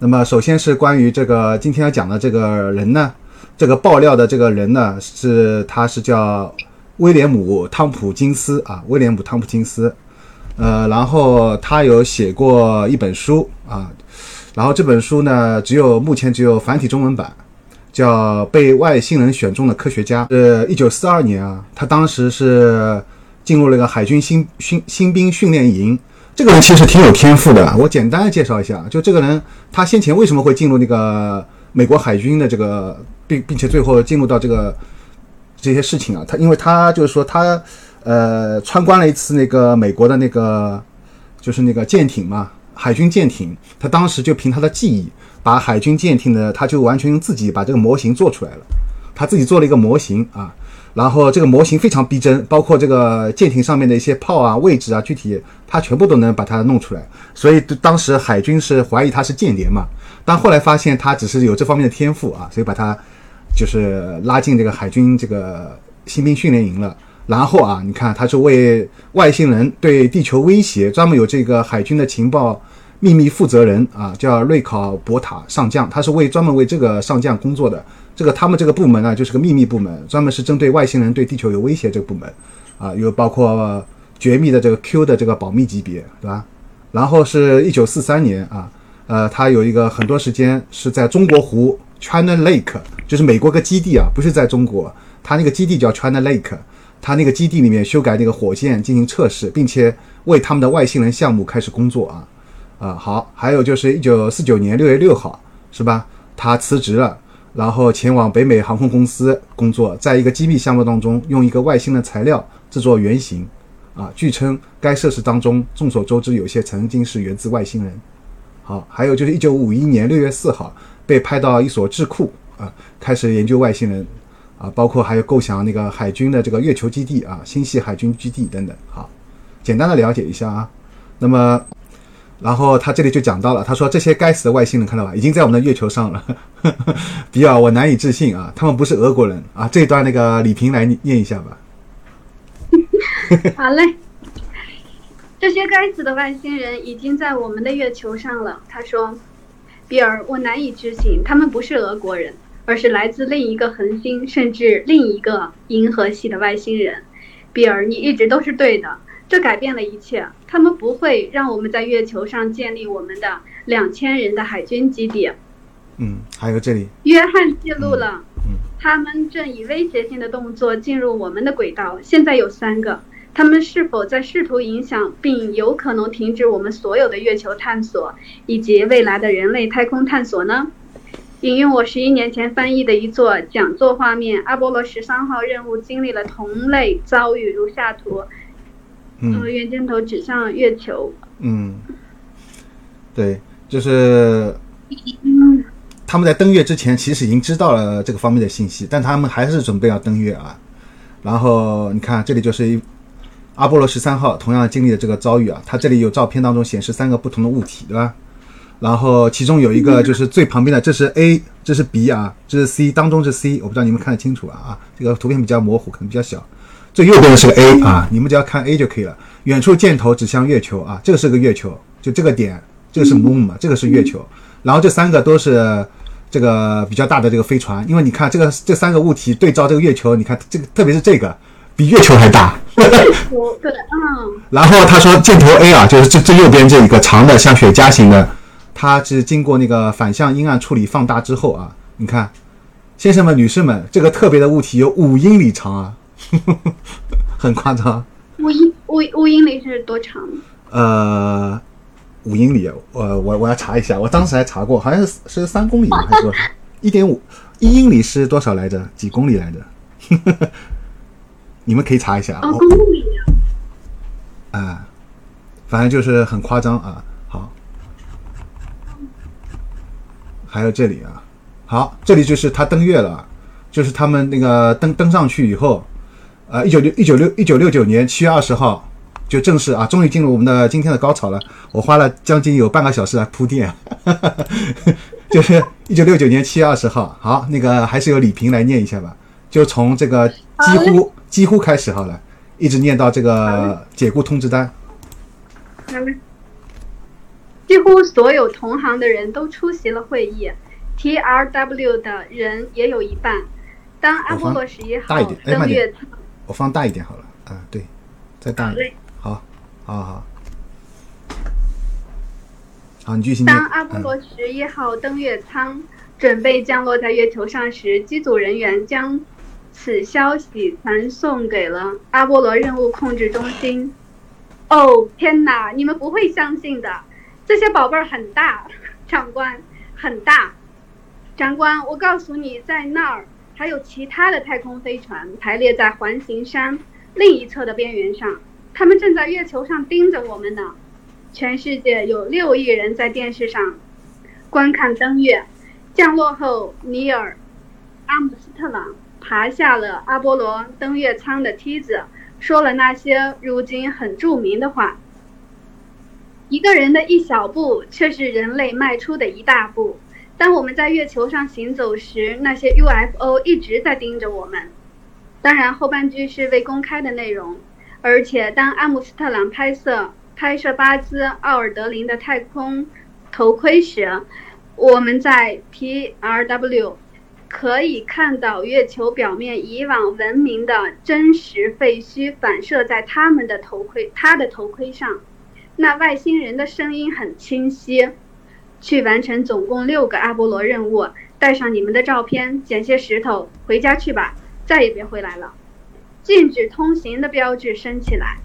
那么首先是关于这个今天要讲的这个人呢，这个爆料的这个人呢是他是叫威廉姆汤普金斯啊，威廉姆汤普金斯，呃，然后他有写过一本书啊，然后这本书呢只有目前只有繁体中文版，叫《被外星人选中的科学家》，是一九四二年啊，他当时是进入了一个海军新新新兵训练营。这个人其实挺有天赋的，我简单的介绍一下，就这个人，他先前为什么会进入那个美国海军的这个，并并且最后进入到这个这些事情啊，他因为他就是说他呃参观了一次那个美国的那个就是那个舰艇嘛，海军舰艇，他当时就凭他的记忆，把海军舰艇的他就完全用自己把这个模型做出来了，他自己做了一个模型啊。然后这个模型非常逼真，包括这个舰艇上面的一些炮啊、位置啊，具体他全部都能把它弄出来。所以当时海军是怀疑他是间谍嘛，但后来发现他只是有这方面的天赋啊，所以把他就是拉进这个海军这个新兵训练营了。然后啊，你看他是为外星人对地球威胁专门有这个海军的情报秘密负责人啊，叫瑞考博塔上将，他是为专门为这个上将工作的。这个他们这个部门呢，就是个秘密部门，专门是针对外星人对地球有威胁这个部门，啊，有包括绝密的这个 Q 的这个保密级别，对吧？然后是一九四三年啊，呃，他有一个很多时间是在中国湖 China Lake，就是美国个基地啊，不是在中国，他那个基地叫 China Lake，他那个基地里面修改那个火箭进行测试，并且为他们的外星人项目开始工作啊，啊，好，还有就是一九四九年六月六号，是吧？他辞职了。然后前往北美航空公司工作，在一个机密项目当中，用一个外星的材料制作原型，啊，据称该设施当中众所周知有些曾经是源自外星人。好，还有就是一九五一年六月四号被派到一所智库啊，开始研究外星人，啊，包括还有构想那个海军的这个月球基地啊，星系海军基地等等。好，简单的了解一下啊，那么。然后他这里就讲到了，他说这些该死的外星人看到吧，已经在我们的月球上了。比尔，我难以置信啊，他们不是俄国人啊。这段那个李平来念一下吧。好嘞，这些该死的外星人已经在我们的月球上了。他说，比尔，我难以置信，他们不是俄国人，而是来自另一个恒星，甚至另一个银河系的外星人。比尔，你一直都是对的。这改变了一切。他们不会让我们在月球上建立我们的两千人的海军基地。嗯，还有这里，约翰记录了，他们正以威胁性的动作进入我们的轨道。现在有三个，他们是否在试图影响并有可能停止我们所有的月球探索以及未来的人类太空探索呢？引用我十一年前翻译的一座讲座画面，阿波罗十三号任务经历了同类遭遇，如下图。嗯，远镜头指向月球。嗯，对，就是他们在登月之前，其实已经知道了这个方面的信息，但他们还是准备要登月啊。然后你看，这里就是一阿波罗十三号同样经历的这个遭遇啊。它这里有照片当中显示三个不同的物体，对吧？然后其中有一个就是最旁边的，这是 A，这是 B 啊，这是 C，当中是 C，我不知道你们看得清楚啊啊，这个图片比较模糊，可能比较小。最右边的是个 A 啊，你们只要看 A 就可以了。远处箭头指向月球啊，这个是个月球，就这个点，这个是 Moon 嘛，这个是月球。然后这三个都是这个比较大的这个飞船，因为你看这个这三个物体对照这个月球，你看这个特别是这个比月球还大。对，嗯。然后他说箭头 A 啊，就是这这右边这一个长的像雪茄形的，它是经过那个反向阴暗处理放大之后啊，你看，先生们女士们，这个特别的物体有五英里长啊。很夸张，五英五五英里是多长？呃，五英里，我我我要查一下，我当时还查过，好像是是三公里还是多少？一点五一英里是多少来着？几公里来着？你们可以查一下。啊，公里。啊，反正就是很夸张啊。好，还有这里啊，好，这里就是他登月了，就是他们那个登登上去以后。呃，一九六一九六一九六九年七月二十号就正式啊，终于进入我们的今天的高潮了。我花了将近有半个小时来铺垫，就是一九六九年七月二十号。好，那个还是由李平来念一下吧，就从这个几乎几乎开始好了，一直念到这个解雇通知单。几乎乎所有同行的人都出席了会议，TRW 的人也有一半。当阿波罗十一号登月，我放大一点好了。啊，对，再大一点。好，好好。好，你继续当阿波罗十一号登月舱准备降落在月球上时，机组人员将此消息传送给了阿波罗任务控制中心。哦，天哪！你们不会相信的，这些宝贝儿很大，长官，很大。长官，我告诉你，在那儿还有其他的太空飞船排列在环形山 另一侧的边缘上，他们正在月球上盯着我们呢。全世界有六亿人在电视上观看登月降落后，尼尔·阿姆斯特朗爬下了阿波罗登月舱的梯子。说了那些如今很著名的话。一个人的一小步，却是人类迈出的一大步。当我们在月球上行走时，那些 UFO 一直在盯着我们。当然，后半句是未公开的内容。而且，当阿姆斯特朗拍摄拍摄巴兹·奥尔德林的太空头盔时，我们在 TRW。可以看到月球表面以往文明的真实废墟反射在他们的头盔，他的头盔上。那外星人的声音很清晰。去完成总共六个阿波罗任务，带上你们的照片，捡些石头，回家去吧，再也别回来了。禁止通行的标志升起来。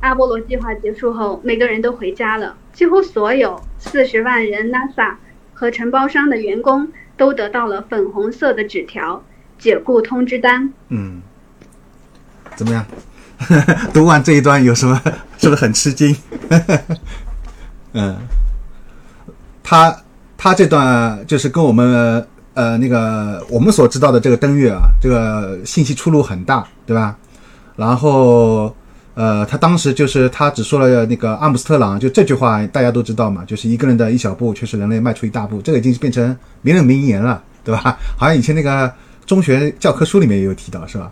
阿波罗计划结束后，每个人都回家了。几乎所有四十万人 NASA 和承包商的员工。都得到了粉红色的纸条解雇通知单。嗯，怎么样？读完这一段有什么？是不是很吃惊？嗯，他他这段就是跟我们呃那个我们所知道的这个登月啊，这个信息出入很大，对吧？然后。呃，他当时就是他只说了那个阿姆斯特朗，就这句话大家都知道嘛，就是一个人的一小步，却是人类迈出一大步，这个已经是变成名人名言了，对吧？好像以前那个中学教科书里面也有提到，是吧？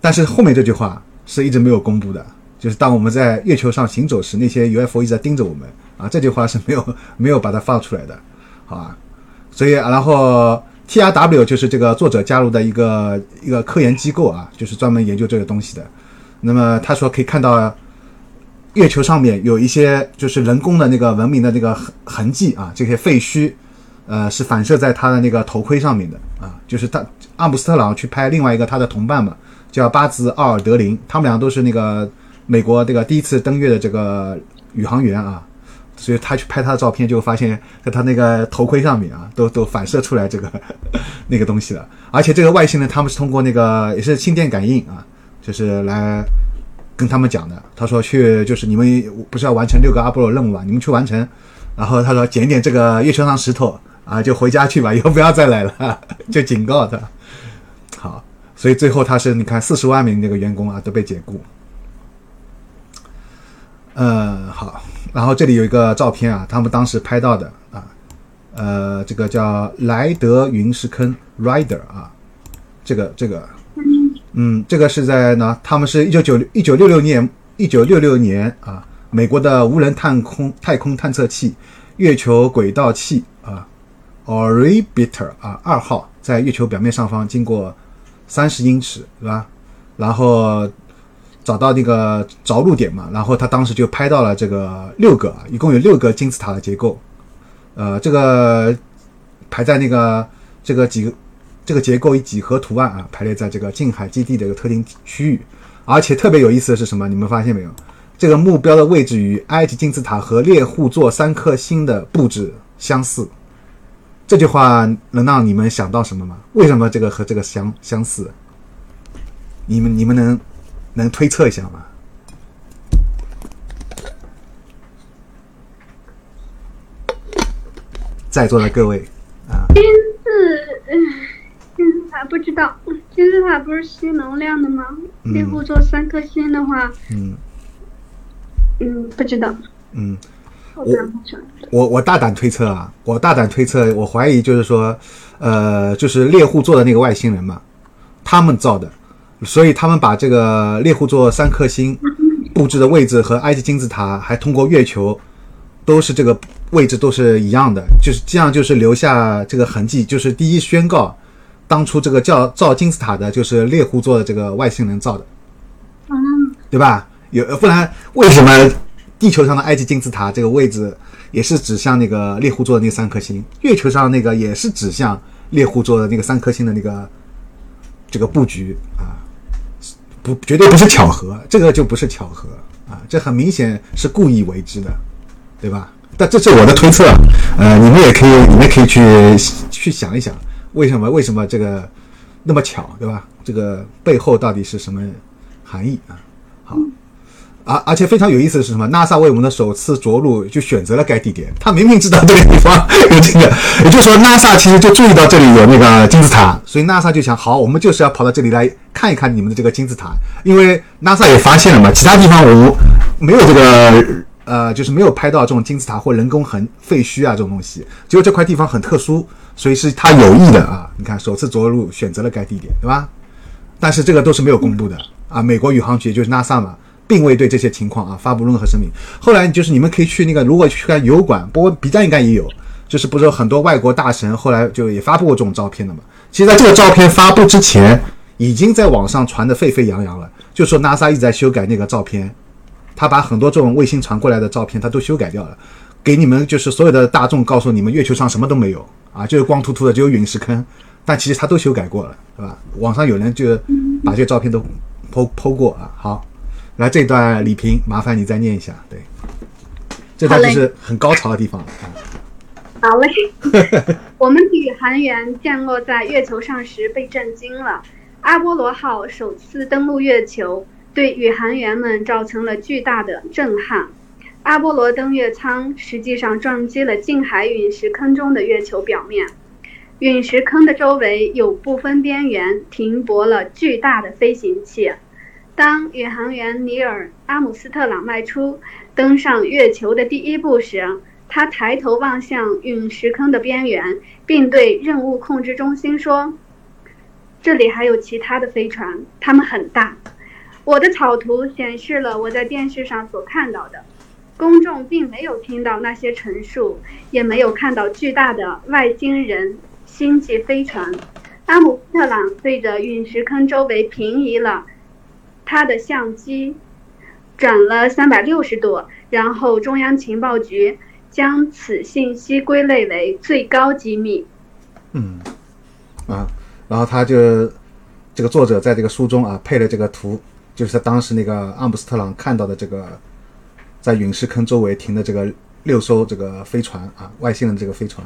但是后面这句话是一直没有公布的，就是当我们在月球上行走时，那些 UFO 一直在盯着我们啊，这句话是没有 没有把它放出来的，好吧？所以然后 TRW 就是这个作者加入的一个一个科研机构啊，就是专门研究这个东西的。那么他说可以看到月球上面有一些就是人工的那个文明的那个痕痕迹啊，这些废墟，呃，是反射在他的那个头盔上面的啊。就是他阿姆斯特朗去拍另外一个他的同伴嘛，叫巴兹·奥尔德林，他们俩都是那个美国这个第一次登月的这个宇航员啊，所以他去拍他的照片，就发现在他那个头盔上面啊，都都反射出来这个 那个东西了。而且这个外星人他们是通过那个也是心电感应啊。就是来跟他们讲的。他说去就是你们不是要完成六个阿波罗任务嘛？你们去完成。然后他说捡点这个月球上石头啊，就回家去吧，以后不要再来了，就警告他。好，所以最后他是你看四十万名那个员工啊都被解雇。嗯，好。然后这里有一个照片啊，他们当时拍到的啊，呃，这个叫莱德陨石坑 （Rider） 啊，这个这个。嗯，这个是在呢，他们是一九九一九六六年一九六六年啊，美国的无人探空太空探测器月球轨道器啊，Orbiter 啊二号在月球表面上方经过三十英尺，是吧？然后找到那个着陆点嘛，然后他当时就拍到了这个六个，一共有六个金字塔的结构，呃，这个排在那个这个几个。这个结构以几何图案啊排列在这个近海基地的一个特定区域，而且特别有意思的是什么？你们发现没有？这个目标的位置与埃及金字塔和猎户座三颗星的布置相似。这句话能让你们想到什么吗？为什么这个和这个相相似？你们你们能能推测一下吗？在座的各位啊。金字金字塔不知道金字塔不是吸能量的吗？猎户座三颗星的话，嗯，嗯，不知道。嗯，我我我大胆推测啊，我大胆推测，我怀疑就是说，呃，就是猎户座的那个外星人嘛，他们造的，所以他们把这个猎户座三颗星 布置的位置和埃及金字塔，还通过月球，都是这个位置都是一样的，就是这样，就是留下这个痕迹，就是第一宣告，当初这个叫造金字塔的，就是猎户座的这个外星人造的，嗯，对吧？有不然为什么地球上的埃及金字塔这个位置也是指向那个猎户座的那三颗星，月球上那个也是指向猎户座的那个三颗星的那个这个布局啊？不，绝对不是巧合，这个就不是巧合啊，这很明显是故意为之的。对吧？但这是我的推测，呃，你们也可以，你们可以去去想一想，为什么为什么这个那么巧，对吧？这个背后到底是什么含义啊？好，而而且非常有意思的是什么？NASA 为我们的首次着陆就选择了该地点，他明明知道这个地方有这个，也就是说，NASA 其实就注意到这里有那个金字塔，所以 NASA 就想，好，我们就是要跑到这里来看一看你们的这个金字塔，因为 NASA 也发现了嘛，其他地方我没有这个。呃，就是没有拍到这种金字塔或人工痕废墟啊这种东西，只有这块地方很特殊，所以是他有意的啊。你看，首次着陆选择了该地点，对吧？但是这个都是没有公布的啊。美国宇航局就是 NASA 嘛，并未对这些情况啊发布任何声明。后来就是你们可以去那个，如果去看油管，不过 B 站应该也有，就是不是有很多外国大神后来就也发布过这种照片的嘛？其实在这个照片发布之前，已经在网上传的沸沸扬扬了，就说 NASA 一直在修改那个照片。他把很多这种卫星传过来的照片，他都修改掉了，给你们就是所有的大众告诉你们，月球上什么都没有啊，就是光秃秃的，只有陨石坑。但其实他都修改过了，是吧？网上有人就把这些照片都剖剖过啊。好，来这段李平，麻烦你再念一下。对，这段就是很高潮的地方。好嘞，我们宇航员降落在月球上时被震惊了。阿波罗号首次登陆月球。对宇航员们造成了巨大的震撼。阿波罗登月舱实际上撞击了近海陨石坑中的月球表面，陨石坑的周围有部分边缘停泊了巨大的飞行器。当宇航员尼尔·阿姆斯特朗迈出登上月球的第一步时，他抬头望向陨石坑的边缘，并对任务控制中心说：“这里还有其他的飞船，它们很大。”我的草图显示了我在电视上所看到的，公众并没有听到那些陈述，也没有看到巨大的外星人星际飞船。阿姆斯特朗对着陨石坑周围平移了他的相机，转了三百六十度，然后中央情报局将此信息归类为最高机密。嗯，啊，然后他就这个作者在这个书中啊配了这个图。就是他当时那个阿姆斯特朗看到的这个，在陨石坑周围停的这个六艘这个飞船啊，外星人这个飞船，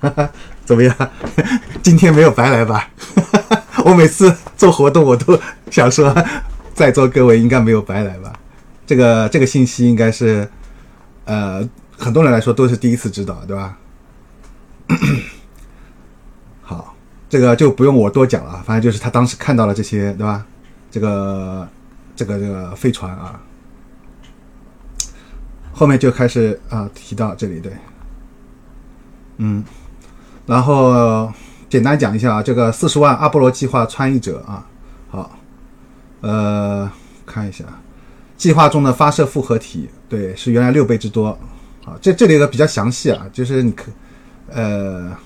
哈哈怎么样？今天没有白来吧？我每次做活动我都想说，在座各位应该没有白来吧？这个这个信息应该是，呃，很多人来说都是第一次知道，对吧？好，这个就不用我多讲了，反正就是他当时看到了这些，对吧？这个。这个这个飞船啊，后面就开始啊提到这里对，嗯，然后简单讲一下啊，这个四十万阿波罗计划参与者啊，好，呃，看一下计划中的发射复合体，对，是原来六倍之多，好，这这里个比较详细啊，就是你可，呃。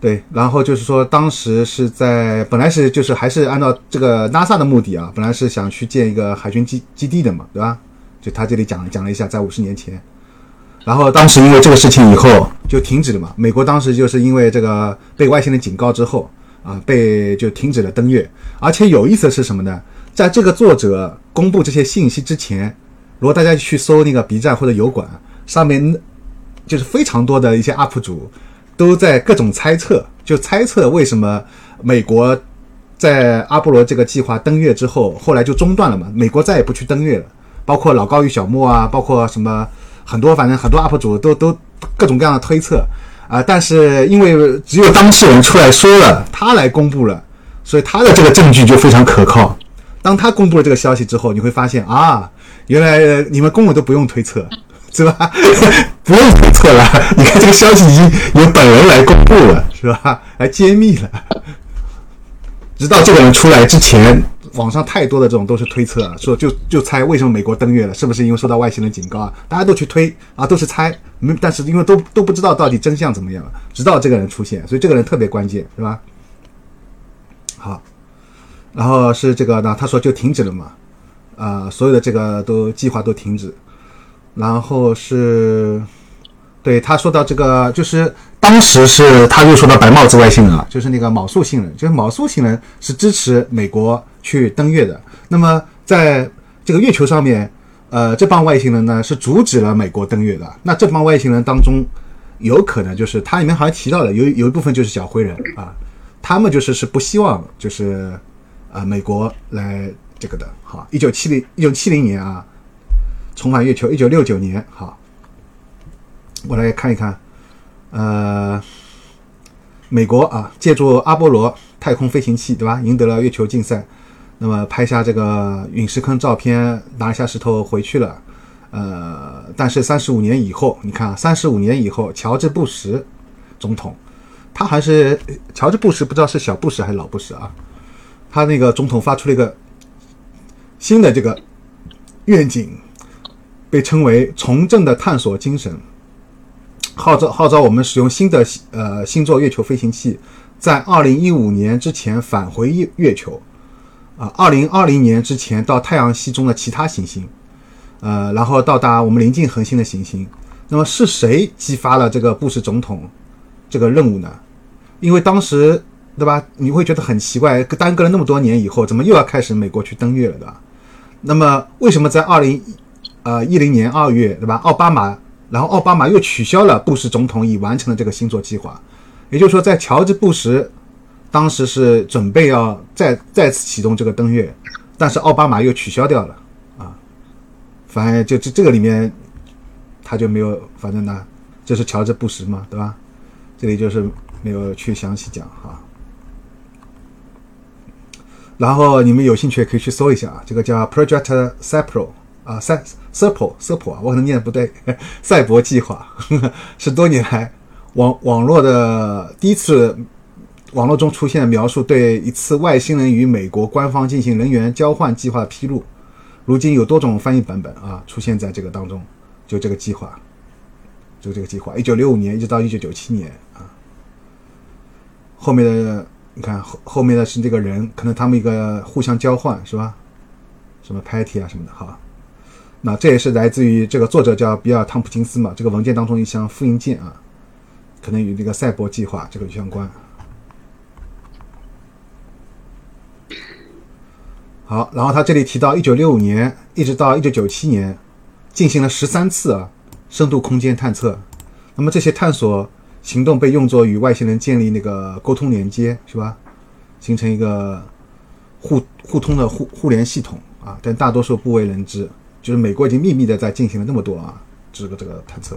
对，然后就是说，当时是在本来是就是还是按照这个 NASA 的目的啊，本来是想去建一个海军基基地的嘛，对吧？就他这里讲讲了一下，在五十年前，然后当时因为这个事情以后就停止了嘛。美国当时就是因为这个被外星人警告之后啊，被就停止了登月。而且有意思的是什么呢？在这个作者公布这些信息之前，如果大家去搜那个 B 站或者油管上面，就是非常多的一些 UP 主。都在各种猜测，就猜测为什么美国在阿波罗这个计划登月之后，后来就中断了嘛？美国再也不去登月了。包括老高与小莫啊，包括什么很多，反正很多 UP 主都都各种各样的推测啊。但是因为只有当事人出来说了，他来公布了，所以他的这个证据就非常可靠。当他公布了这个消息之后，你会发现啊，原来你们公文都不用推测。是吧？不用推测了，你看这个消息已经由本人来公布了，是吧？来揭秘了。直到这个人出来之前，网上太多的这种都是推测啊，说就就猜为什么美国登月了，是不是因为受到外星人警告啊？大家都去推啊，都是猜，没，但是因为都都不知道到底真相怎么样了，直到这个人出现，所以这个人特别关键，是吧？好，然后是这个呢，他说就停止了嘛，啊，所有的这个都计划都停止，然后是。对他说到这个，就是当时是他又说到白帽子外星人啊，就是那个卯宿星人，就是卯宿星人是支持美国去登月的。那么在这个月球上面，呃，这帮外星人呢是阻止了美国登月的。那这帮外星人当中，有可能就是它里面好像提到了有有一部分就是小灰人啊，他们就是是不希望就是啊美国来这个的。好，一九七零一九七零年啊，重返月球，一九六九年好。我来看一看，呃，美国啊，借助阿波罗太空飞行器，对吧？赢得了月球竞赛，那么拍下这个陨石坑照片，拿下石头回去了。呃，但是三十五年以后，你看啊，三十五年以后，乔治布什总统，他还是乔治布什，不知道是小布什还是老布什啊？他那个总统发出了一个新的这个愿景，被称为从政的探索精神。号召号召我们使用新的呃星座月球飞行器，在二零一五年之前返回月月球，啊，二零二零年之前到太阳系中的其他行星，呃，然后到达我们临近恒星的行星。那么是谁激发了这个布什总统这个任务呢？因为当时对吧，你会觉得很奇怪，耽搁了那么多年以后，怎么又要开始美国去登月了，对吧？那么为什么在二零呃一零年二月，对吧？奥巴马。然后奥巴马又取消了布什总统已完成的这个星座计划，也就是说，在乔治布什当时是准备要再再次启动这个登月，但是奥巴马又取消掉了啊。反正就这这个里面他就没有，反正呢，这是乔治布什嘛，对吧？这里就是没有去详细讲哈。然后你们有兴趣可以去搜一下啊，这个叫 Project Cypro 啊，赛。s u p e s u p 啊，我可能念的不对。赛博计划是多年来网网络的第一次网络中出现描述对一次外星人与美国官方进行人员交换计划的披露。如今有多种翻译版本啊，出现在这个当中。就这个计划，就这个计划，一九六五年一直到一九九七年啊。后面的你看后后面的是这个人，可能他们一个互相交换是吧？什么 Patty 啊什么的哈。那这也是来自于这个作者叫比尔·汤普金斯嘛？这个文件当中一箱复印件啊，可能与这个赛博计划这个相关。好，然后他这里提到，一九六五年一直到一九九七年，进行了十三次啊深度空间探测。那么这些探索行动被用作与外星人建立那个沟通连接，是吧？形成一个互互通的互互联系统啊，但大多数不为人知。就是美国已经秘密的在进行了那么多啊，这个这个探测。